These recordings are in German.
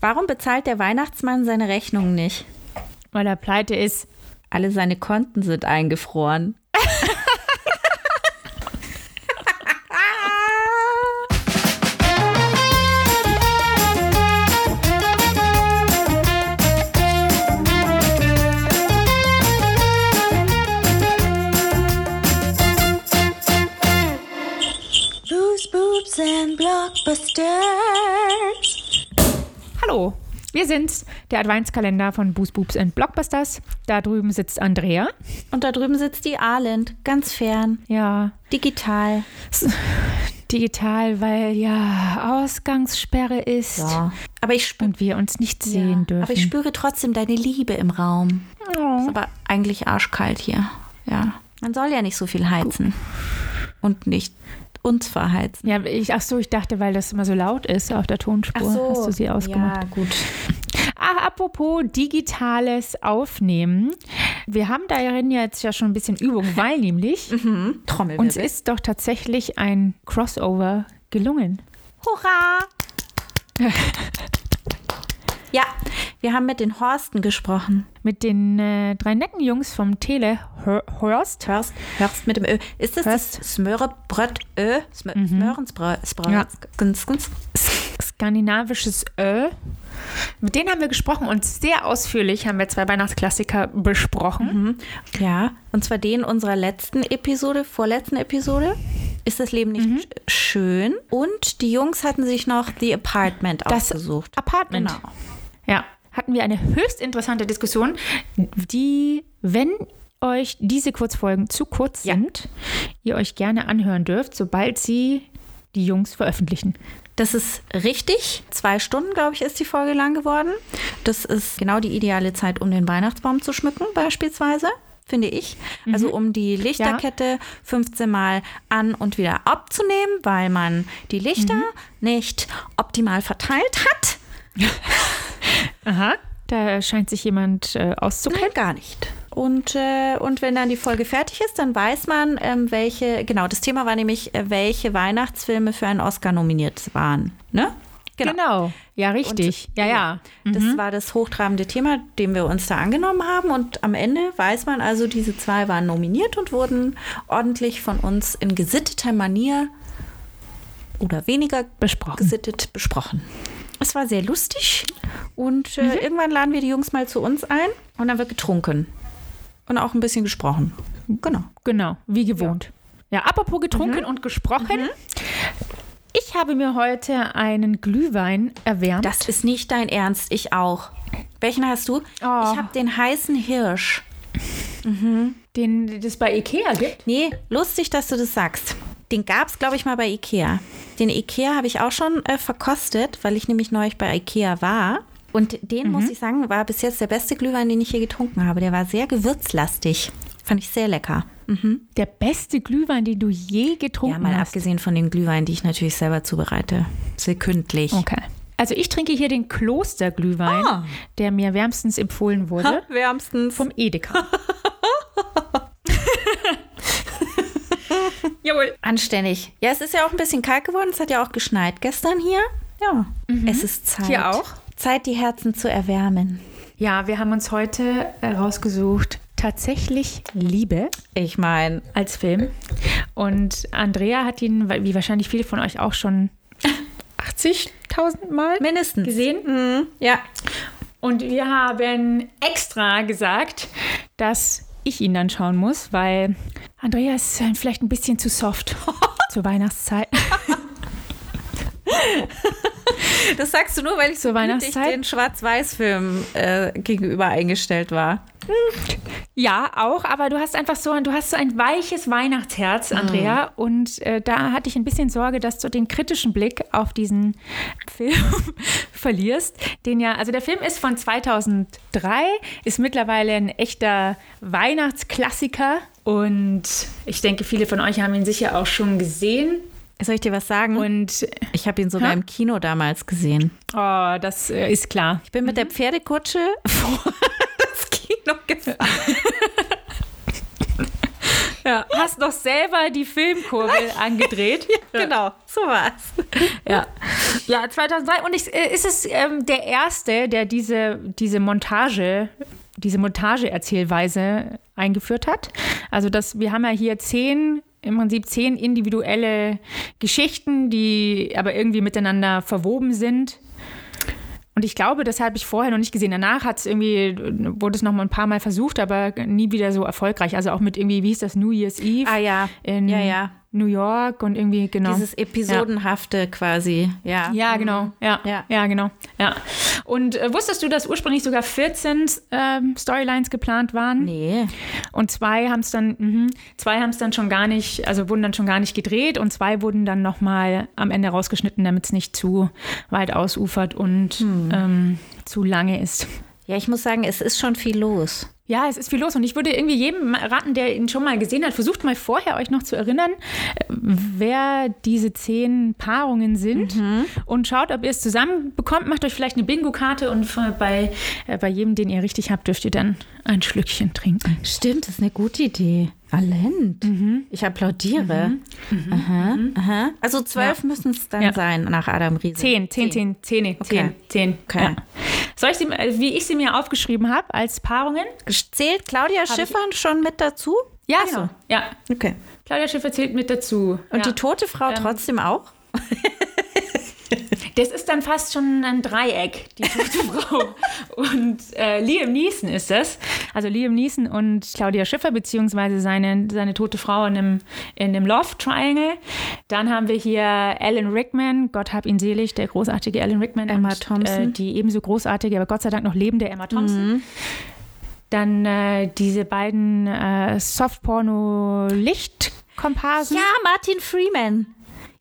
Warum bezahlt der Weihnachtsmann seine Rechnungen nicht? Weil er pleite ist. Alle seine Konten sind eingefroren. Boobs and blockbusters. Wir sind's, der Adventskalender von Boost Boobs and Blockbusters. Da drüben sitzt Andrea. Und da drüben sitzt die Arlind, ganz fern, Ja, digital. digital, weil ja Ausgangssperre ist Ja. Aber ich spüre und wir uns nicht sehen dürfen. Aber ich spüre trotzdem deine Liebe im Raum. Oh. Ist aber eigentlich arschkalt hier. Ja. Man soll ja nicht so viel heizen. Und nicht uns verheizen. Ja, ich, ach so, ich dachte, weil das immer so laut ist auf der Tonspur, hast du sie ausgemacht. Ja, gut. Ah, apropos digitales Aufnehmen. Wir haben darin jetzt ja schon ein bisschen Übung, weil nämlich Trommelwirbel. uns ist doch tatsächlich ein Crossover gelungen. Hurra! ja, wir haben mit den Horsten gesprochen. Mit den äh, drei netten Jungs vom Tele Hör- Horst. Hörst, hörst mit dem Ö. Ist das Hörst. das Smörebröt Ö? Smö. Ja. Ganz. skandinavisches Ö. Mit denen haben wir gesprochen und sehr ausführlich haben wir zwei Weihnachtsklassiker besprochen. Ja, und zwar den unserer letzten Episode, vorletzten Episode. Ist das Leben nicht sch- schön? Und die Jungs hatten sich noch The Apartment Das ausgesucht. Apartment. Genau. Ja, hatten wir eine höchst interessante Diskussion, die, wenn euch diese Kurzfolgen zu kurz Ja. sind, ihr euch gerne anhören dürft, sobald sie die Jungs veröffentlichen. Das ist richtig. Zwei Stunden, glaube ich, ist die Folge lang geworden. Das ist genau die ideale Zeit, um den Weihnachtsbaum zu schmücken, beispielsweise. Finde ich. Also um die Lichterkette 15 Mal an und wieder abzunehmen, weil man die Lichter nicht optimal verteilt hat. Aha. Da scheint sich jemand äh, auszukennen. Nein, gar nicht. Und, äh, und wenn dann die Folge fertig ist, dann weiß man, ähm, welche, genau, das Thema war nämlich, äh, welche Weihnachtsfilme für einen Oscar nominiert waren. Ne? Genau. Ja, richtig. Und- ja, ja. Das war das hochtrabende Thema, dem wir uns da angenommen haben. Und am Ende weiß man also, diese zwei waren nominiert und wurden ordentlich von uns in gesitteter Manier oder weniger Besprochen. gesittet besprochen. Es war sehr lustig und äh, Mhm. irgendwann laden wir die Jungs mal zu uns ein und dann wird getrunken und auch ein bisschen gesprochen. Genau. Genau, wie gewohnt. Ja, apropos getrunken und gesprochen. Ich habe mir heute einen Glühwein erwärmt. Das ist nicht dein Ernst, ich auch. Welchen hast du? Ich habe den heißen Hirsch. den das bei Ikea gibt. Nee, lustig, dass du das sagst. Den gab es, glaube ich, mal bei Ikea. Den Ikea habe ich auch schon äh, verkostet, weil ich nämlich neulich bei Ikea war. Und den, muss ich sagen, war bis jetzt der beste Glühwein, den ich je getrunken habe. Der war sehr gewürzlastig. Fand ich sehr lecker. Der beste Glühwein, den du je Ja, getrunken mal hast. abgesehen von den Glühweinen, die ich natürlich selber zubereite. Sekündlich. Okay. Also ich trinke hier den Klosterglühwein, Ah. der mir wärmstens empfohlen wurde Wärmstens. vom Edeka. Jawohl. Anständig. Ja, es ist ja auch ein bisschen kalt geworden. Es hat ja auch geschneit gestern hier. Ja. Es ist Zeit. Hier auch? Zeit, die Herzen zu erwärmen. Ja, wir haben uns heute herausgesucht, tatsächlich Liebe Ich meine, als Film. Und Andrea hat ihn, wie wahrscheinlich viele von euch auch schon 80.000 Mal mindestens. gesehen. Ja. Und wir haben extra gesagt, dass ich ihn dann schauen muss, weil Andrea ist vielleicht ein bisschen zu soft zur Weihnachtszeit. Das sagst du nur, weil ich Zur Weihnachtszeit? den Schwarz-Weiß-Film äh, gegenüber eingestellt war. Ja, auch, aber du hast einfach so, ein- du hast so ein weiches Weihnachtsherz, Andrea. Und äh, da hatte ich ein bisschen Sorge, dass du den kritischen Blick auf diesen Film verlierst. Den ja, also der Film ist von 2003, ist mittlerweile ein echter Weihnachtsklassiker. Und ich denke, viele von euch haben ihn sicher auch schon gesehen. Soll ich dir was sagen? Und ich habe ihn sogar Hä? im Kino damals gesehen. oh, das äh, ist klar. Ich bin mit der Pferdekutsche vor Kino gefahren. Ja, hast noch selber die Filmkurbel angedreht. Genau, so war's. Ja. ja, 2003. Und ich, äh, ist es ähm, der Erste, der diese, diese Montage, diese Montage-Erzählweise eingeführt hat. Also das, wir haben ja hier zehn im Prinzip zehn individuelle Geschichten, die aber irgendwie miteinander verwoben sind. Und ich glaube, das habe ich vorher noch nicht gesehen. Danach hat es irgendwie, wurde es noch mal ein paar Mal versucht, aber nie wieder so erfolgreich. Also auch mit irgendwie, wie hieß das, New Year's Eve Ah ja. in Ja, ja. New York und irgendwie, genau. Dieses Episodenhafte quasi, ja. Ja, genau. Ja, ja. Ja. genau. Ja. Und äh, wusstest du, dass ursprünglich sogar 14 ähm, Storylines geplant waren? Nee. Und zwei haben es dann, mhm, zwei haben es dann schon gar nicht, also wurden dann schon gar nicht gedreht und zwei wurden dann nochmal am Ende rausgeschnitten, damit es nicht zu weit ausufert und ähm, zu lange ist. Ja, ich muss sagen, es ist schon viel los. Ja, es ist viel los und ich würde irgendwie jedem raten, der ihn schon mal gesehen hat, versucht mal vorher euch noch zu erinnern, äh, wer diese zehn Paarungen sind und schaut, ob ihr es zusammenbekommt. Macht euch vielleicht eine Bingo-Karte und bei, äh, bei jedem, den ihr richtig habt, dürft ihr dann ein Schlückchen trinken. Stimmt, das ist eine gute Idee. Talent. Ich applaudiere. Aha, aha. Also zwölf müssen es dann Ja. sein nach Adam Riese. Zehn, zehn, zehn, zehn, zehn, zehn. Okay. Ja. Soll ich sie, wie ich sie mir aufgeschrieben habe, als Paarungen? Zählt Claudia Schiffer schon mit dazu? Ja, Ach so. genau. Ja. Okay. Claudia Schiffer zählt mit dazu. Und ja. die tote Frau trotzdem auch? Das ist dann fast schon ein Dreieck, die tote Frau. Und äh, Liam Neeson ist das. Also Liam Neeson und Claudia Schiffer, beziehungsweise seine, seine tote Frau in einem, in einem Love Triangle. Dann haben wir hier Alan Rickman, Gott hab ihn selig, der großartige Alan Rickman. Emma und, Thompson. Äh, die ebenso großartige, aber Gott sei Dank noch lebende Emma Thompson. Dann äh, diese beiden äh, Softporno-Lichtkomparsen. Ja, Martin Freeman.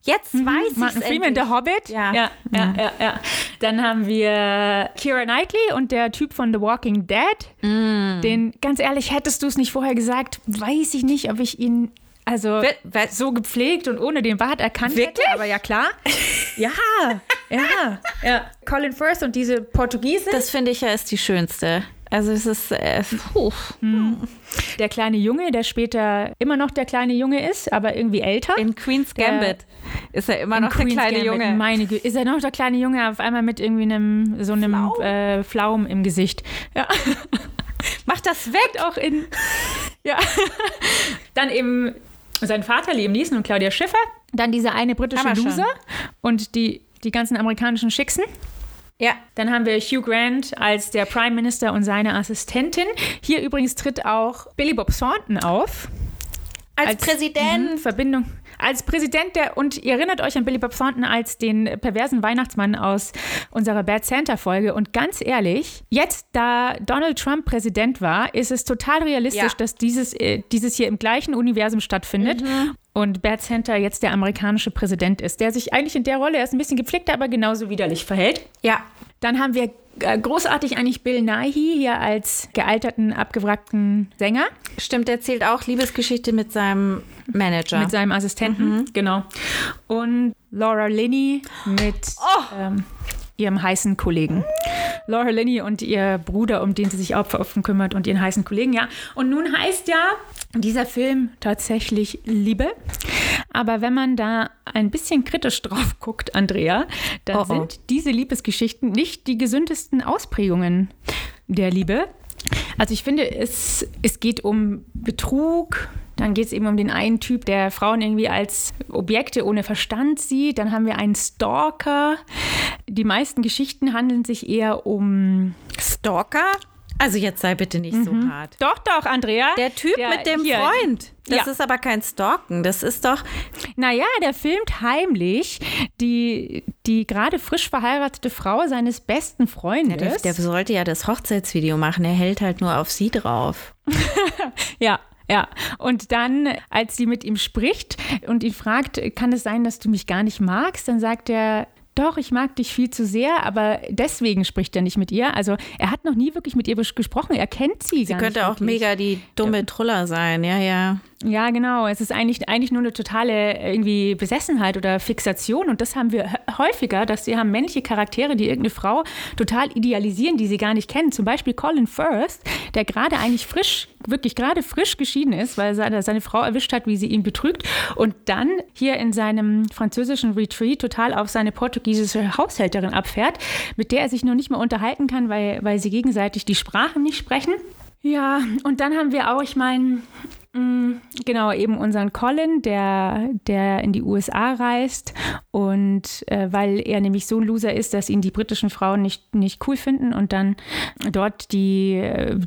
Jetzt weiß ich Martin Freeman, der Hobbit. Ja. Ja, ja, ja, ja. Dann haben wir Kira Knightley und der Typ von The Walking Dead. Mm. Den, ganz ehrlich, hättest du es nicht vorher gesagt, weiß ich nicht, ob ich ihn also Wer- wer- so gepflegt und ohne den Bart erkannt Wirklich? hätte. Aber ja, klar. Ja, ja, ja. Colin Firth und diese Portugiesin. Das finde ich ja ist die schönste. Also es ist, äh, puh. der kleine Junge, der später immer noch der kleine Junge ist, aber irgendwie älter. in Queen's Gambit ist er immer noch der Queen's kleine Gambit, Junge. Meine Güte. Ist er noch der kleine Junge auf einmal mit irgendwie einem so einem Flaum. Äh, Flaum im Gesicht? Ja. Mach das weg! auch in. Ja. Dann eben sein Vater, Liam Neeson und Claudia Schiffer. Dann dieser eine britische. Loser und die, die ganzen amerikanischen Schicksen. Ja. Dann haben wir Hugh Grant als der Prime Minister und seine Assistentin. Hier übrigens tritt auch Billy Bob Thornton auf. Als, Präsident. Mhm, Verbindung. Als Präsident der, und ihr erinnert euch an Billy Bob Thornton als den perversen Weihnachtsmann aus unserer Bad Santa-Folge. Und ganz ehrlich, jetzt, da Donald Trump Präsident war, ist es total realistisch, Ja. dass dieses, äh, dieses hier im gleichen Universum stattfindet. Und Bad Santa jetzt der amerikanische Präsident ist, der sich eigentlich in der Rolle erst ein bisschen gepflegter, aber genauso widerlich verhält. Ja. Dann haben wir äh, großartig eigentlich Bill Nighy hier als gealterten, abgewrackten Sänger. Stimmt, er erzählt auch Liebesgeschichte mit seinem Manager. Mit seinem Assistenten, genau. Und Laura Linney mit ähm, ihrem heißen Kollegen. Laura Linney und ihr Bruder, um den sie sich auch offen kümmert und ihren heißen Kollegen, ja. Und nun heißt ja dieser Film tatsächlich Liebe. Aber wenn man da ein bisschen kritisch drauf guckt, Andrea, dann Oh, oh. sind diese Liebesgeschichten nicht die gesündesten Ausprägungen der Liebe. Also ich finde, es, es geht um Betrug, dann geht es eben um den einen Typ, der Frauen irgendwie als Objekte ohne Verstand sieht. Dann haben wir einen Stalker. Die meisten Geschichten handeln sich eher um... Stalker? Also jetzt sei bitte nicht so hart. Doch, doch, Andrea. Der Typ mit dem hier. Freund. Das Ja. ist aber kein Stalken. Das ist doch. Naja, der filmt heimlich die, die gerade frisch verheiratete Frau seines besten Ja, Freundes. der, der sollte ja das Hochzeitsvideo machen. Er hält halt nur auf sie drauf. Ja, ja. Und dann, als sie mit ihm spricht und ihn fragt, kann es sein, dass du mich gar nicht magst, dann sagt er, doch, ich mag dich viel zu sehr, aber deswegen spricht er nicht mit ihr. Also er hat noch nie wirklich mit ihr gesprochen. Er kennt sie. Sie könnte auch wirklich. mega die dumme Truller sein. Ja, ja. Ja, genau. Es ist eigentlich, eigentlich nur eine totale irgendwie Besessenheit oder Fixation. Und das haben wir hä- häufiger, dass wir haben männliche Charaktere, die irgendeine Frau total idealisieren, die sie gar nicht kennen. Zum Beispiel Colin Firth, der gerade eigentlich frisch, wirklich gerade frisch geschieden ist, weil seine, seine Frau erwischt hat, wie sie ihn betrügt und dann hier in seinem französischen Retreat total auf seine portugiesische Haushälterin abfährt, mit der er sich noch nicht mehr unterhalten kann, weil, weil sie gegenseitig die Sprachen nicht sprechen. Ja, und dann haben wir auch, ich meine, Genau, eben unseren Colin, der, der in die USA reist. Und äh, weil er nämlich so ein Loser ist, dass ihn die britischen Frauen nicht, nicht cool finden und dann dort die,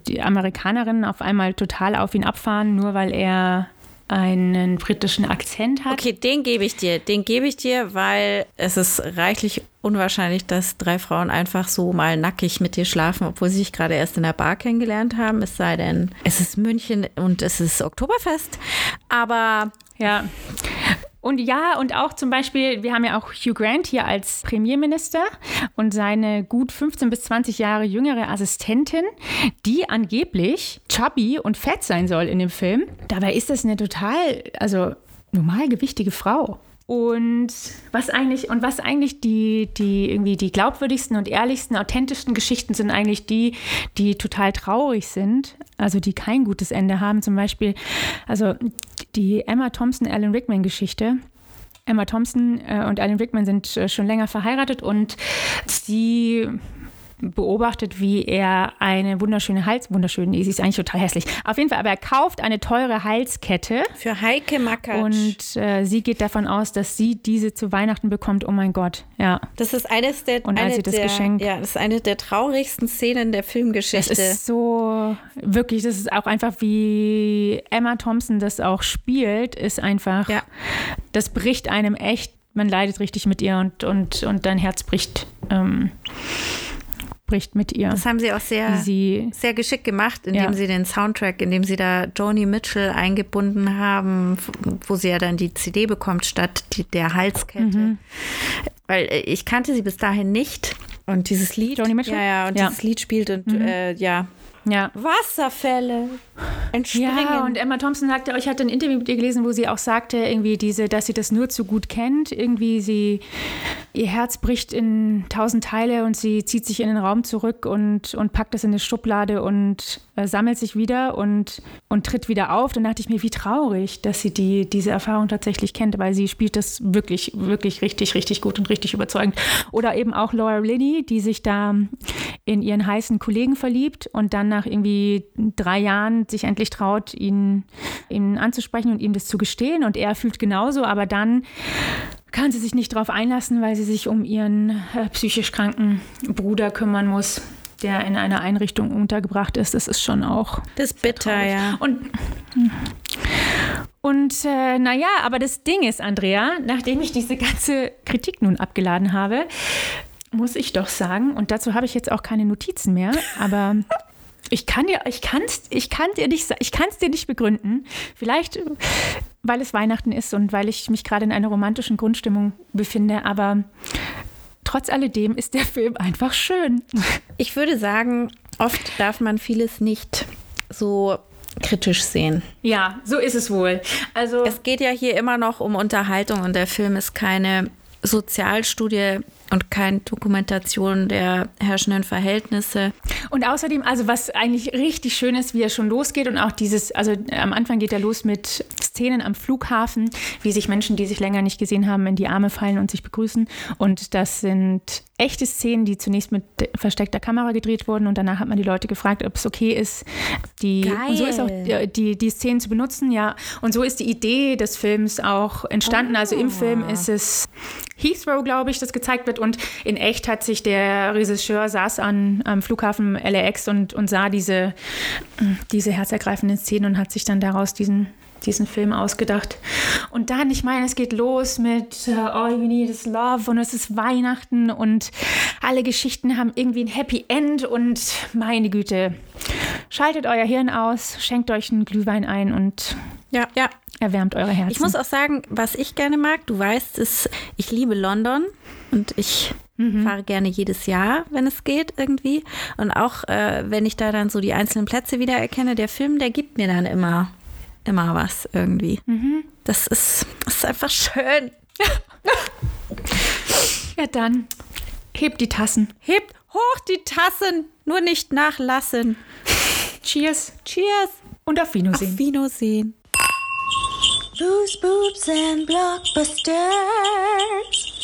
die Amerikanerinnen auf einmal total auf ihn abfahren, nur weil er einen britischen Akzent hat. Okay, den gebe ich dir. Den gebe ich dir, weil es ist reichlich unwahrscheinlich, dass drei Frauen einfach so mal nackig mit dir schlafen, obwohl sie sich gerade erst in der Bar kennengelernt haben. Es sei denn, es ist München und es ist Oktoberfest. Aber ja. Und ja, und auch zum Beispiel, wir haben ja auch Hugh Grant hier als Premierminister und seine gut 15 bis 20 Jahre jüngere Assistentin, die angeblich chubby und fett sein soll in dem Film. Dabei ist das eine total, also normalgewichtige Frau. Und was eigentlich, und was eigentlich die, die irgendwie die glaubwürdigsten und ehrlichsten, authentischsten Geschichten sind eigentlich die, die total traurig sind, also die kein gutes Ende haben. Zum Beispiel, also die Emma Thompson, Alan Rickman Geschichte. Emma Thompson äh, und Alan Rickman sind äh, schon länger verheiratet und sie beobachtet, wie er eine wunderschöne Hals, wunderschön, sie ist eigentlich total hässlich. Auf jeden Fall, aber er kauft eine teure Halskette. Für Heike Mackert. Und äh, sie geht davon aus, dass sie diese zu Weihnachten bekommt. Oh mein Gott, ja. Das ist eines der, und als eine sie das der, Geschenk, ja, das ist eine der traurigsten Szenen der Filmgeschichte. Das ist so, wirklich, das ist auch einfach, wie Emma Thompson das auch spielt, ist einfach, ja. das bricht einem echt, man leidet richtig mit ihr und, und, und dein Herz bricht. Ähm, bricht mit ihr. Das haben sie auch sehr, sie, sehr geschickt gemacht, indem Ja. sie den Soundtrack, indem sie da Joni Mitchell eingebunden haben, wo sie ja dann die CD bekommt statt die, der Halskette. Mhm. Weil äh, ich kannte sie bis dahin nicht. Und dieses Lied. Joni Mitchell? Ja, ja, und Ja. dieses Lied spielt und Mhm. äh, ja. Ja. Wasserfälle. Entspringen. Ja, und Emma Thompson sagte, ich hatte ein Interview mit ihr gelesen, wo sie auch sagte, irgendwie diese, dass sie das nur zu gut kennt. Irgendwie sie, ihr Herz bricht in tausend Teile und sie zieht sich in den Raum zurück und, und packt das in eine Schublade und äh, sammelt sich wieder und, und tritt wieder auf. Dann dachte ich mir, wie traurig, dass sie die, diese Erfahrung tatsächlich kennt, weil sie spielt das wirklich, wirklich richtig, richtig gut und richtig überzeugend. Oder eben auch Laura Linney, die sich da in ihren heißen Kollegen verliebt und dann nach irgendwie drei Jahren sich endlich traut, ihn, ihn anzusprechen und ihm das zu gestehen. Und er fühlt genauso, aber dann kann sie sich nicht darauf einlassen, weil sie sich um ihren äh, psychisch kranken Bruder kümmern muss, der in einer Einrichtung untergebracht ist. Das ist schon auch das ist bitter, traurig. ja. Und, und äh, naja, aber das Ding ist, Andrea, nachdem ich diese ganze Kritik nun abgeladen habe, muss ich doch sagen, und dazu habe ich jetzt auch keine Notizen mehr, aber ich kann dir, ich kann's, ich kann dir nicht, ich kann es dir nicht begründen. Vielleicht, weil es Weihnachten ist und weil ich mich gerade in einer romantischen Grundstimmung befinde, aber trotz alledem ist der Film einfach schön. Ich würde sagen, oft darf man vieles nicht so kritisch sehen. Ja, so ist es wohl. Also Es geht ja hier immer noch um Unterhaltung und der Film ist keine Sozialstudie und keine Dokumentation der herrschenden Verhältnisse. Und außerdem, also was eigentlich richtig schön ist, wie er schon losgeht und auch dieses, also am Anfang geht er los mit Szenen am Flughafen, wie sich Menschen, die sich länger nicht gesehen haben, in die Arme fallen und sich begrüßen. Und das sind echte Szenen, die zunächst mit versteckter Kamera gedreht wurden und danach hat man die Leute gefragt, ob es okay ist, die so ist auch die, die Szenen zu benutzen, ja. Und so ist die Idee des Films auch entstanden. Also im Film ist es Heathrow, glaube ich, das gezeigt wird. Und in echt hat sich der Regisseur saß an, am Flughafen LAX und, und sah diese, diese herzergreifenden Szenen und hat sich dann daraus diesen, diesen Film ausgedacht. Und dann, ich meine, es geht los mit äh, All You Need is Love und es ist Weihnachten und alle Geschichten haben irgendwie ein Happy End und meine Güte, schaltet euer Hirn aus, schenkt euch einen Glühwein ein und Ja, ja. erwärmt eure Herzen. Ich muss auch sagen, was ich gerne mag, du weißt, ist, ich liebe London und ich fahre gerne jedes Jahr, wenn es geht, irgendwie. Und auch äh, wenn ich da dann so die einzelnen Plätze wieder erkenne, der Film, der gibt mir dann immer, immer was irgendwie. Das, ist, das ist einfach schön. ja, dann hebt die Tassen. Hebt hoch die Tassen, nur nicht nachlassen. Cheers Cheers. und auf Wiedersehen. Auf Wiedersehen. Loose boobs and blockbusters.